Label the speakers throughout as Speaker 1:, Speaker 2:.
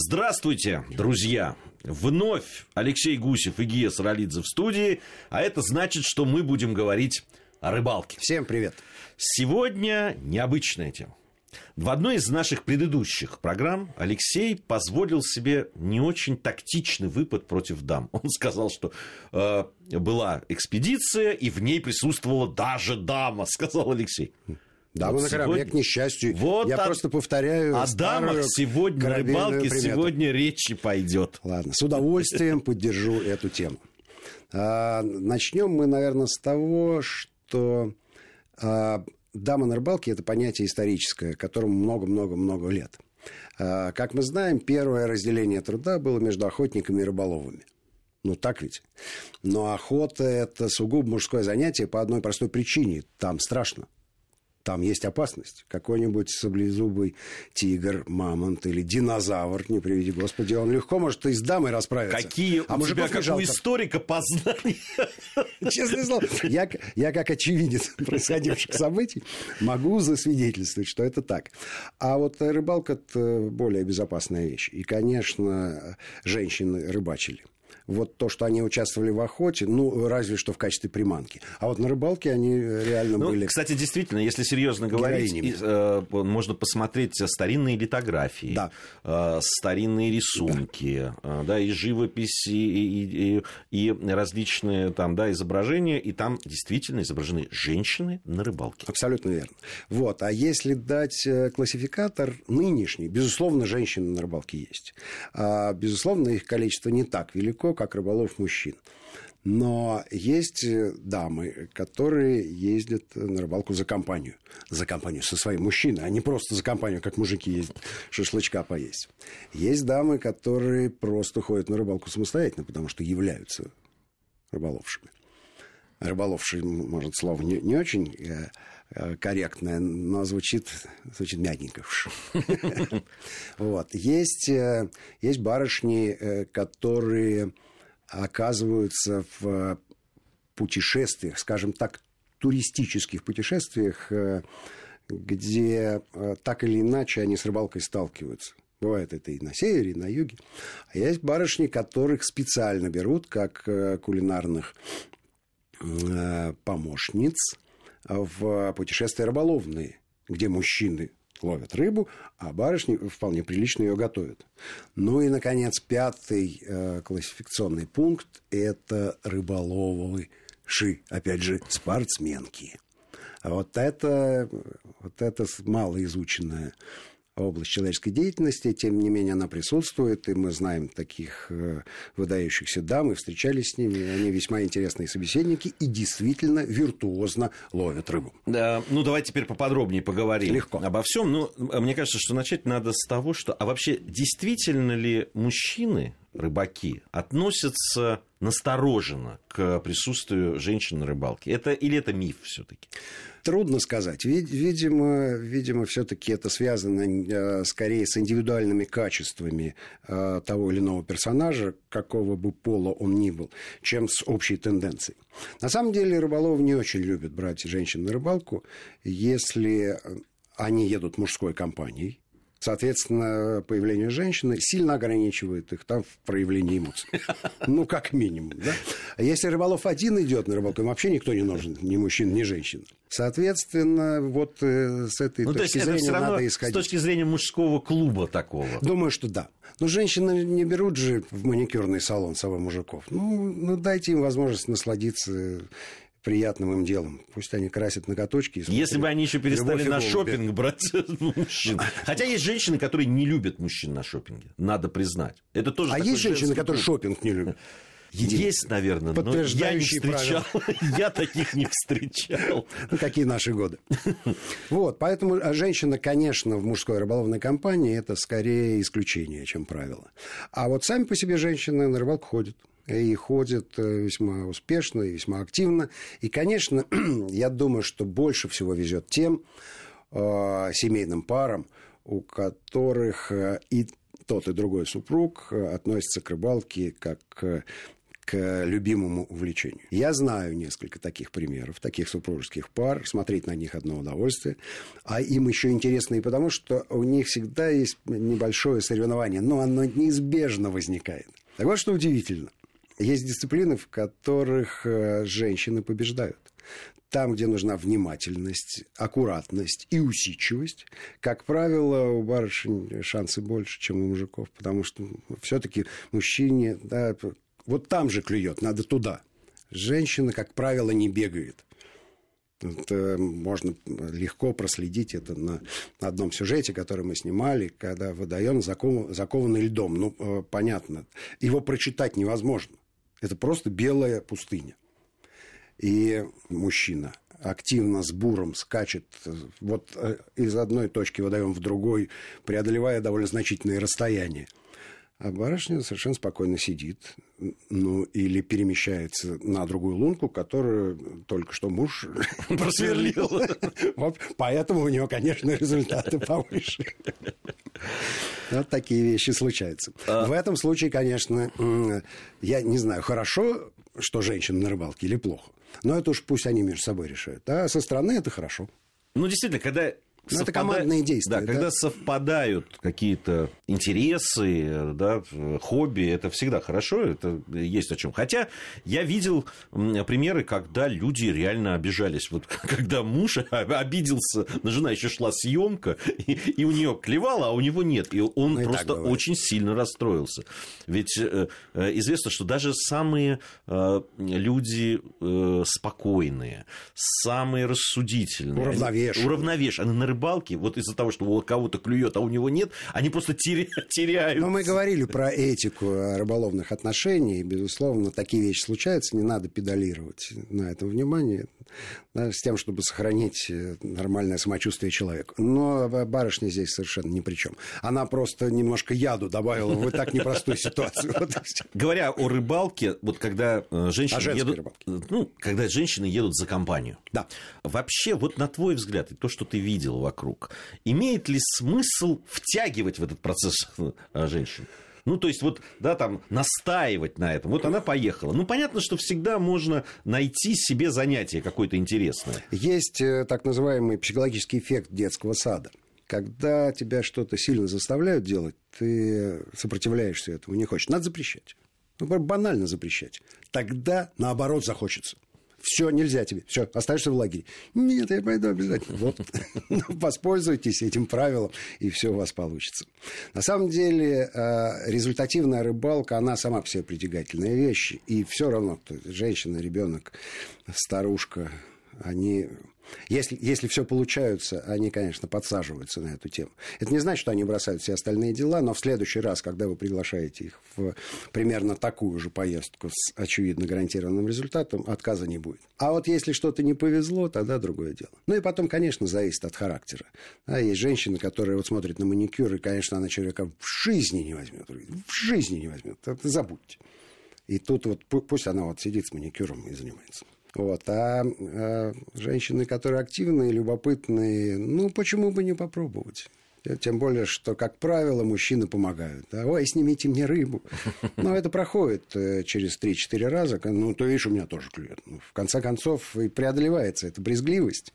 Speaker 1: Здравствуйте, друзья! Вновь Алексей Гусев и Гия Саралидзе в студии, а это значит, что мы будем говорить о рыбалке.
Speaker 2: Всем привет!
Speaker 1: Сегодня необычная тема. В одной из наших предыдущих программ Алексей позволил себе не очень тактичный выпад против дам. Он сказал, что э, была экспедиция, и в ней присутствовала даже дама, сказал Алексей.
Speaker 2: Да, вот на корабле, к несчастью.
Speaker 1: Вот
Speaker 2: Я
Speaker 1: о,
Speaker 2: просто повторяю
Speaker 1: О дамах сегодня, на рыбалке примету. сегодня речи пойдет.
Speaker 2: Ладно, с удовольствием поддержу эту тему. А, начнем мы, наверное, с того, что а, дама на рыбалке – это понятие историческое, которому много-много-много лет. А, как мы знаем, первое разделение труда было между охотниками и рыболовами. Ну, так ведь. Но охота – это сугубо мужское занятие по одной простой причине. Там страшно там есть опасность. Какой-нибудь саблезубый тигр, мамонт или динозавр, не приведи господи, он легко может и с дамой расправиться.
Speaker 1: Какие
Speaker 2: а
Speaker 1: у тебя, как у историка, познания?
Speaker 2: Честное слово, я, я как очевидец происходивших событий могу засвидетельствовать, что это так. А вот рыбалка – это более безопасная вещь. И, конечно, женщины рыбачили – вот то, что они участвовали в охоте, ну, разве что в качестве приманки. А вот на рыбалке они реально ну, были...
Speaker 1: Кстати, действительно, если серьезно говорить, и, э, можно посмотреть старинные литографии, да. э, старинные рисунки, да. Э, да, и живописи, и, и, и различные там, да, изображения, и там действительно изображены женщины на рыбалке.
Speaker 2: Абсолютно верно. Вот, а если дать э, классификатор нынешний, безусловно, женщины на рыбалке есть. А, безусловно, их количество не так велико, как рыболов мужчин. Но есть э, дамы, которые ездят на рыбалку за компанию. За компанию со своим мужчиной, а не просто за компанию, как мужики ездят шашлычка поесть. Есть дамы, которые просто ходят на рыбалку самостоятельно, потому что являются рыболовшими. Рыболовший, может, слово не, не очень э, э, корректное, но звучит, звучит мягенько. Вот. Есть, есть барышни, которые оказываются в путешествиях, скажем так, туристических путешествиях, э, где э, так или иначе они с рыбалкой сталкиваются. Бывает это и на севере, и на юге. А есть барышни, которых специально берут как э, кулинарных помощниц в путешествия рыболовные, где мужчины ловят рыбу, а барышни вполне прилично ее готовят. Ну и, наконец, пятый э, классификационный пункт – это рыболовы ши, опять же, спортсменки. А вот это, вот это малоизученная область человеческой деятельности, тем не менее она присутствует, и мы знаем таких э, выдающихся дам, и встречались с ними, они весьма интересные собеседники и действительно виртуозно ловят рыбу.
Speaker 1: Да, ну давайте теперь поподробнее поговорим
Speaker 2: Легко.
Speaker 1: обо всем. Ну, мне кажется, что начать надо с того, что, а вообще действительно ли мужчины рыбаки относятся настороженно к присутствию женщин на рыбалке? Это, или это миф все-таки?
Speaker 2: Трудно сказать. Видимо, видимо все-таки это связано э, скорее с индивидуальными качествами э, того или иного персонажа, какого бы пола он ни был, чем с общей тенденцией. На самом деле рыболов не очень любят брать женщин на рыбалку, если они едут мужской компанией, Соответственно, появление женщины сильно ограничивает их там в проявлении эмоций. Ну, как минимум, да? А если рыболов один идет на рыбалку, им вообще никто не нужен, ни мужчина, ни женщина. Соответственно, вот э, с этой ну, точки то зрения надо исходить.
Speaker 1: С точки зрения мужского клуба такого.
Speaker 2: Думаю, что да. Но женщины не берут же в маникюрный салон собой мужиков. Ну, ну, дайте им возможность насладиться приятным им делом. Пусть они красят ноготочки.
Speaker 1: Если бы они еще перестали на шопинг брать мужчин. Хотя есть женщины, которые не любят мужчин на шопинге. Надо признать. Это тоже
Speaker 2: а есть женщины, которые шопинг не любят?
Speaker 1: Есть, наверное, но я не встречал. Я таких не встречал.
Speaker 2: Ну, какие наши годы. Вот, поэтому а женщина, конечно, в мужской рыболовной компании это скорее исключение, чем правило. А вот сами по себе женщины на рыбалку ходят и ходят э, весьма успешно и весьма активно. И, конечно, я думаю, что больше всего везет тем э, семейным парам, у которых э, и тот, и другой супруг э, относятся к рыбалке как к к любимому увлечению. Я знаю несколько таких примеров, таких супружеских пар, смотреть на них одно удовольствие, а им еще интересно и потому, что у них всегда есть небольшое соревнование, но оно неизбежно возникает. Так вот, что удивительно. Есть дисциплины, в которых э, женщины побеждают. Там, где нужна внимательность, аккуратность и усидчивость, как правило, у барышень шансы больше, чем у мужиков, потому что все-таки мужчине, да, вот там же клюет, надо туда. Женщина, как правило, не бегает. Это можно легко проследить это на одном сюжете, который мы снимали, когда водоем закован, закованный льдом. Ну, э, понятно, его прочитать невозможно. Это просто белая пустыня. И мужчина активно с буром скачет вот э, из одной точки водоем в другой, преодолевая довольно значительные расстояния. А барышня совершенно спокойно сидит, ну, или перемещается на другую лунку, которую только что муж просверлил. Вот, поэтому у него, конечно, результаты повыше. Вот такие вещи случаются. А... В этом случае, конечно, я не знаю, хорошо, что женщина на рыбалке или плохо. Но это уж пусть они между собой решают. А со стороны это хорошо.
Speaker 1: Ну, действительно, когда
Speaker 2: ну, это командные действия.
Speaker 1: Да, да, когда совпадают какие-то интересы, да, хобби, это всегда хорошо, это есть о чем. Хотя я видел примеры, когда люди реально обижались. Вот когда муж обиделся, на жена еще шла съемка, и, и у нее клевала, а у него нет. И он ну, просто очень сильно расстроился. Ведь э, э, известно, что даже самые э, люди э, спокойные, самые рассудительные,
Speaker 2: уравновешенные,
Speaker 1: уравновешенные рыбалке, вот из-за того, что у кого-то клюет, а у него нет, они просто теряют.
Speaker 2: Но мы говорили про этику рыболовных отношений. Безусловно, такие вещи случаются, не надо педалировать на этом внимание, да, с тем, чтобы сохранить э, нормальное самочувствие человека. Но барышня здесь совершенно ни при чем. Она просто немножко яду добавила в так непростую ситуацию.
Speaker 1: Говоря о рыбалке, вот когда э, женщины едут, ну, когда женщины едут за компанию.
Speaker 2: Да.
Speaker 1: Вообще, вот на твой взгляд, и то, что ты видел вокруг. Имеет ли смысл втягивать в этот процесс э, женщин? Ну, то есть, вот, да, там, настаивать на этом. Вот она поехала. Ну, понятно, что всегда можно найти себе занятие какое-то интересное.
Speaker 2: Есть э, так называемый психологический эффект детского сада. Когда тебя что-то сильно заставляют делать, ты сопротивляешься этому, не хочешь. Надо запрещать. Ну, банально запрещать. Тогда, наоборот, захочется. Все, нельзя тебе. Все, остаешься в лагере. Нет, я пойду обязательно. Вот. Ну, воспользуйтесь этим правилом, и все у вас получится. На самом деле, э, результативная рыбалка, она сама по себе притягательная вещь. И все равно, кто женщина, ребенок, старушка, они если, если все получается, они, конечно, подсаживаются на эту тему. Это не значит, что они бросают все остальные дела, но в следующий раз, когда вы приглашаете их в примерно такую же поездку с очевидно гарантированным результатом, отказа не будет. А вот если что-то не повезло, тогда другое дело. Ну и потом, конечно, зависит от характера. Да, есть женщины, которые вот смотрят на маникюр, и, конечно, она человека в жизни не возьмет. В жизни не возьмет. Это забудьте. И тут вот пусть она вот сидит с маникюром и занимается. Вот. А, а женщины, которые активные, любопытные, ну, почему бы не попробовать? Тем более, что, как правило, мужчины помогают. Да? Ой, снимите мне рыбу. Но это проходит э, через 3-4 раза. Ну, то видишь, у меня тоже клюет. Ну, в конце концов, и преодолевается эта брезгливость.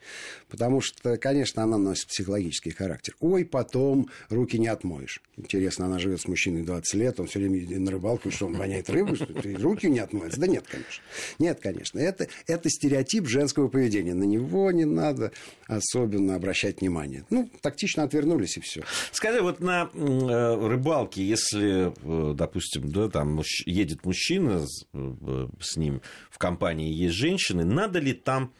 Speaker 2: Потому что, конечно, она носит психологический характер. Ой, потом руки не отмоешь. Интересно, она живет с мужчиной 20 лет, он все время на рыбалку, что он воняет рыбу, что руки не отмоются. Да нет, конечно. Нет, конечно. Это, это стереотип женского поведения. На него не надо особенно обращать внимание. Ну, тактично отвернулись и все.
Speaker 1: Скажи, вот на э, рыбалке, если, э, допустим, да, там едет мужчина э, с ним в компании есть женщины, надо ли там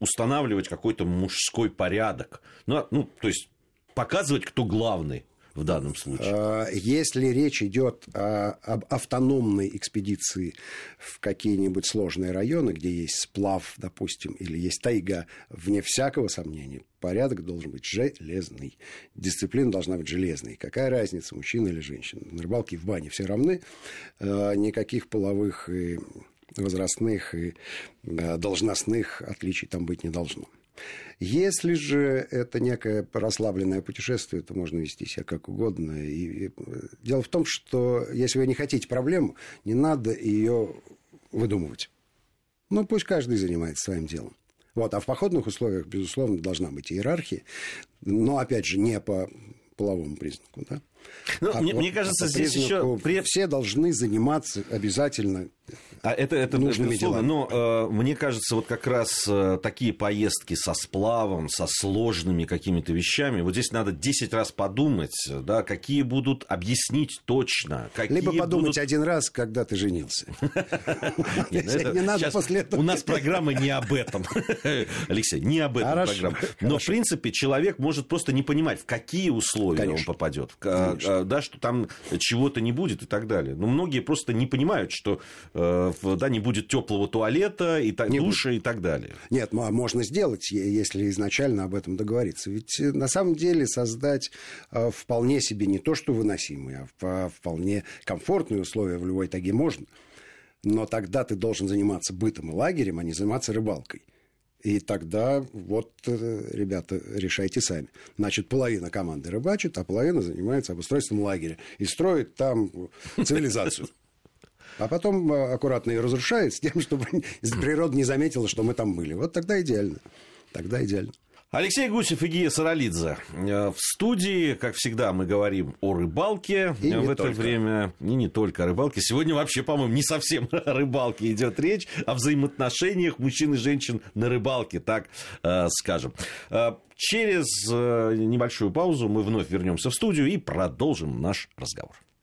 Speaker 1: устанавливать какой-то мужской порядок? Ну, ну то есть показывать, кто главный в данном случае? А,
Speaker 2: если речь идет о, об автономной экспедиции в какие-нибудь сложные районы, где есть сплав, допустим, или есть тайга, вне всякого сомнения, порядок должен быть железный. Дисциплина должна быть железной. Какая разница, мужчина или женщина? На рыбалке в бане все равны. А, никаких половых и возрастных и а, должностных отличий там быть не должно. Если же это некое расслабленное путешествие, то можно вести себя как угодно. И, и, дело в том, что если вы не хотите проблему, не надо ее выдумывать. Ну, пусть каждый занимается своим делом. Вот, а в походных условиях, безусловно, должна быть иерархия, но, опять же, не по половому признаку, да?
Speaker 1: Ну, а мне, вот, мне кажется, здесь еще...
Speaker 2: Все должны заниматься обязательно
Speaker 1: а это, это нужными делами. Но э, мне кажется, вот как раз э, такие поездки со сплавом, со сложными какими-то вещами, вот здесь надо 10 раз подумать, да, какие будут, объяснить точно. Какие
Speaker 2: Либо подумать будут... один раз, когда ты женился.
Speaker 1: Ну не надо после этого. У нас программа не об этом. Алексей, не об этом программа. Но, в принципе, человек может просто не понимать, в какие условия он попадет. Э, да, что там чего-то не будет и так далее. Но многие просто не понимают, что э, да, не будет теплого туалета, и так, душа и так далее.
Speaker 2: Нет, ну, а можно сделать, если изначально об этом договориться. Ведь э, на самом деле создать вполне себе не то, что выносимые, а вполне комфортные условия в любой таге можно. Но тогда ты должен заниматься бытом и лагерем, а не заниматься рыбалкой. И тогда вот, э, ребята, решайте сами. Значит, половина команды рыбачит, а половина занимается обустройством лагеря и строит там цивилизацию. А потом э, аккуратно ее разрушает с тем, чтобы природа не заметила, что мы там были. Вот тогда идеально. Тогда идеально.
Speaker 1: Алексей Гусев и Гия Саралидзе. Э, в студии, как всегда, мы говорим о рыбалке. И в это только. время и не только о рыбалке. Сегодня вообще, по-моему, не совсем о рыбалке идет речь, о взаимоотношениях мужчин и женщин на рыбалке, так э, скажем. Э, через э, небольшую паузу мы вновь вернемся в студию и продолжим наш разговор.